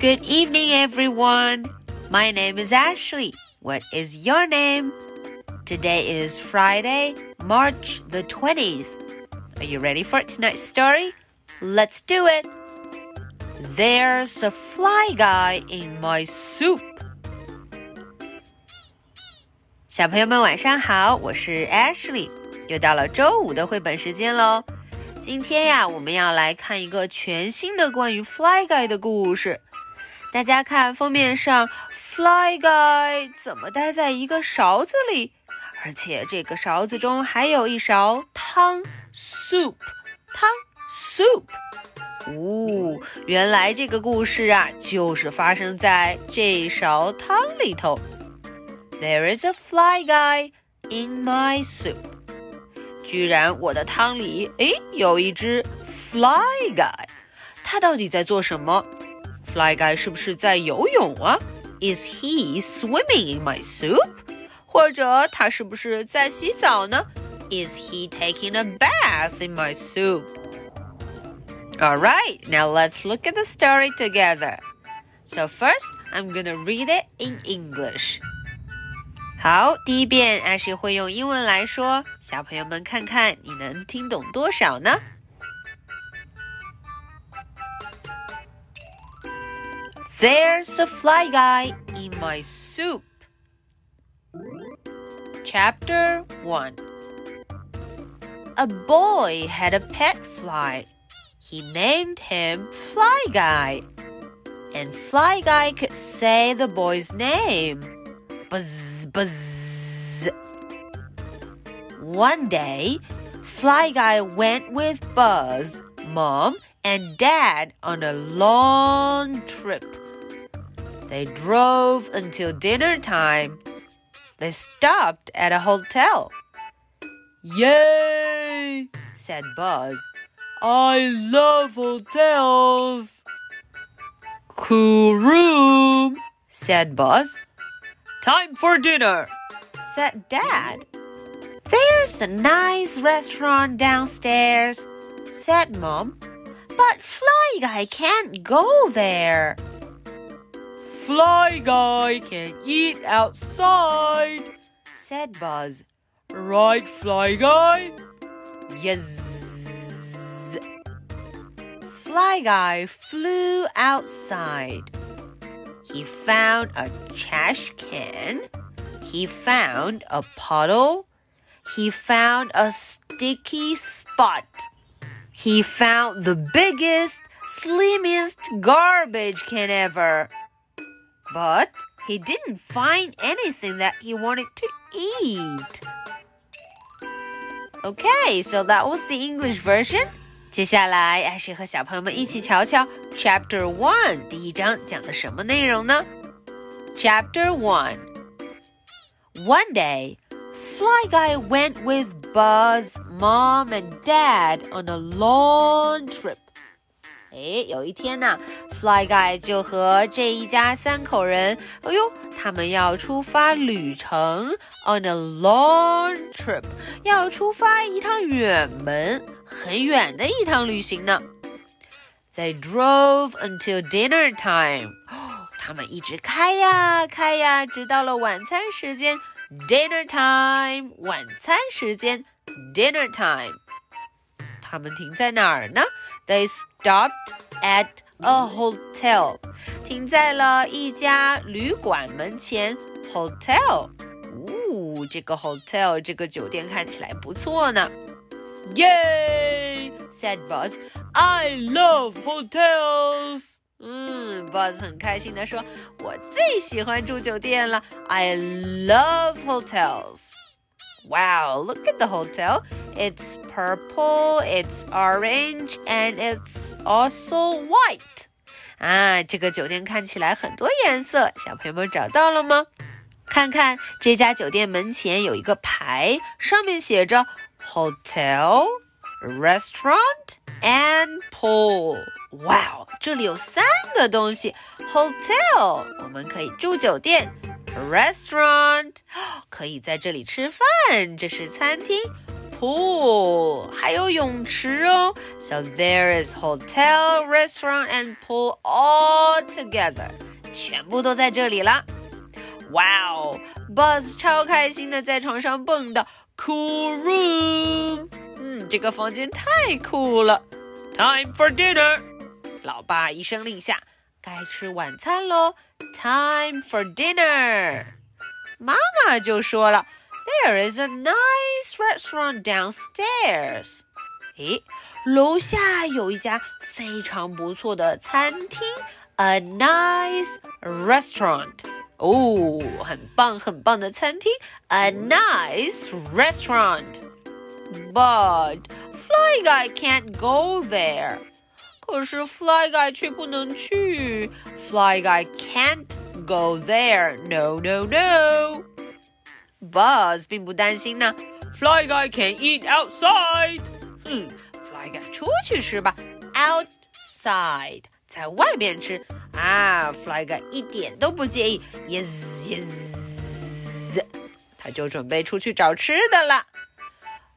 Good evening, everyone. My name is Ashley. What is your name? Today is Friday, March the 20th. Are you ready for tonight's story? Let's do it. There's a fly guy in my soup. 小朋友们晚上好，我是 Ashley，又到了周五的绘本时间喽。今天呀，我们要来看一个全新的关于 Fly Guy 的故事。 大家看封面上，Fly Guy 怎么待在一个勺子里？而且这个勺子中还有一勺汤，soup，汤，soup。哦，原来这个故事啊，就是发生在这勺汤里头。There is a fly guy in my soup。居然我的汤里，诶，有一只 fly guy。他到底在做什么 ？Fly guy 是不是在游泳啊？Is he swimming in my soup？或者他是不是在洗澡呢？Is he taking a bath in my soup？all right, now let's look at the story together. So first, I'm gonna read it in English. 好，第一遍艾希会用英文来说，小朋友们看看你能听懂多少呢 ？There's a fly guy in my soup. Chapter 1 A boy had a pet fly. He named him Fly Guy. And Fly Guy could say the boy's name. Buzz, buzz. One day, Fly Guy went with Buzz, Mom, and Dad on a long trip. They drove until dinner time. They stopped at a hotel. Yay! said Buzz. I love hotels. Cool room, said Buzz. Time for dinner, said Dad. There's a nice restaurant downstairs, said Mom. But Fly Guy can't go there. Fly Guy can eat outside, said Buzz. Right, Fly Guy? Yes. Fly Guy flew outside. He found a trash can. He found a puddle. He found a sticky spot. He found the biggest, slimmest garbage can ever. But he didn't find anything that he wanted to eat. Okay, so that was the English version. 接下来，艾谁和小朋友们一起瞧瞧 Chapter One 第一章讲的什么内容呢？Chapter One. One day, Fly Guy went with Buzz, Mom, and Dad on a long trip. 哎，有一天呢，Fly Guy 就和这一家三口人，哎呦，他们要出发旅程，on a long trip，要出发一趟远门，很远的一趟旅行呢。They drove until dinner time，他们一直开呀开呀，直到了晚餐时间，dinner time，晚餐时间，dinner time。他们停在哪儿呢？They stopped at a hotel，停在了一家旅馆门前。Hotel，呜，这个 hotel 这个酒店看起来不错呢。Yay! said Buzz. I love hotels. 嗯，Buzz 很开心地说：“我最喜欢住酒店了。I love hotels. Wow, look at the hotel. It's purple, it's orange, and it's also white. 啊，这个酒店看起来很多颜色，小朋友们找到了吗？看看这家酒店门前有一个牌，上面写着 Hotel, Restaurant and Pool. 哇，这里有三个东西：Hotel，我们可以住酒店。 Restaurant 可以在这里吃饭，这是餐厅。pool，还有泳池哦。So there is hotel, restaurant, and pool all together，全部都在这里啦。哇哦，Buzz 超开心的在床上蹦跶。Cool room，嗯，这个房间太酷了。Time for dinner，老爸一声令下，该吃晚餐喽。Time for dinner，妈妈就说了，There is a nice restaurant downstairs。诶，楼下有一家非常不错的餐厅，a nice restaurant。哦，很棒很棒的餐厅，a nice restaurant. But Fly Guy can't go there. 可是 Fly Guy 却不能去，Fly Guy can't go there. No, no, no. Buzz 并不担心呢，Fly Guy can eat outside. 嗯，Fly Guy 出去吃吧，outside 在外边吃。啊，Fly Guy 一点都不介意，yes yes，他就准备出去找吃的了。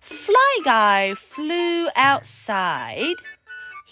Fly Guy flew outside.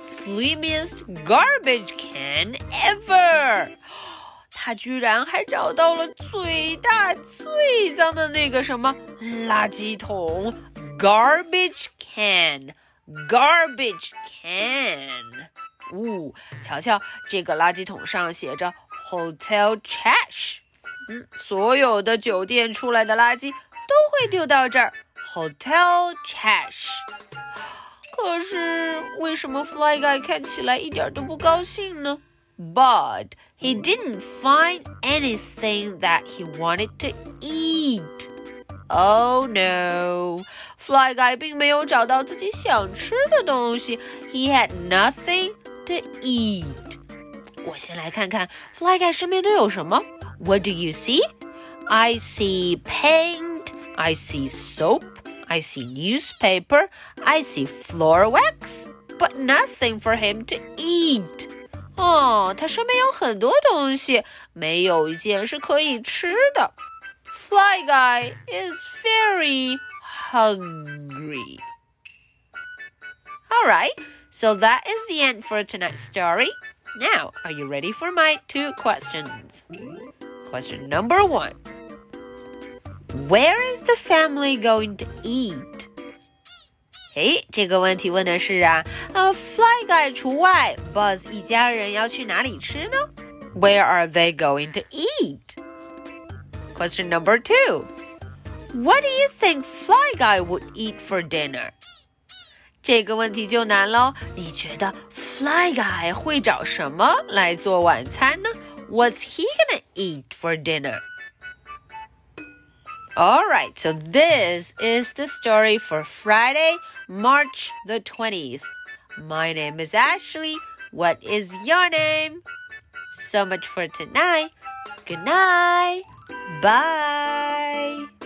slimmiest garbage can ever. 他居然还找到了最大最脏的那个什么垃圾桶，garbage can，garbage can。呜，瞧瞧，这个垃圾桶上写着 hotel trash。嗯，所有的酒店出来的垃圾都会丢到这儿，hotel trash。 可是为什么 Fly Guy 看起来一点都不高兴呢？But he didn't find anything that he wanted to eat. Oh no! Fly Guy 并没有找到自己想吃的东西。He had nothing to eat. 我先来看看 Fly Guy 身边都有什么。What do you see? I see paint. I see soap. I see newspaper. I see floor wax. But nothing for him to eat. 哦，他身边有很多东西，没有一件是可以吃的。Fly Guy is very hungry. All right, so that is the end for tonight's story. Now, are you ready for my two questions? Question number one Where is the family going to eat? 诶，这个问题问的是啊，呃，Fly Guy 除外，Buzz 一家人要去哪里吃呢？Where are they going to eat? Question number two. What do you think Fly Guy would eat for dinner? 这个问题就难喽。你觉得 Fly Guy 会找什么来做晚餐呢？What's he gonna eat for dinner? Alright, so this is the story for Friday, March the 20th. My name is Ashley. What is your name? So much for tonight. Good night. Bye.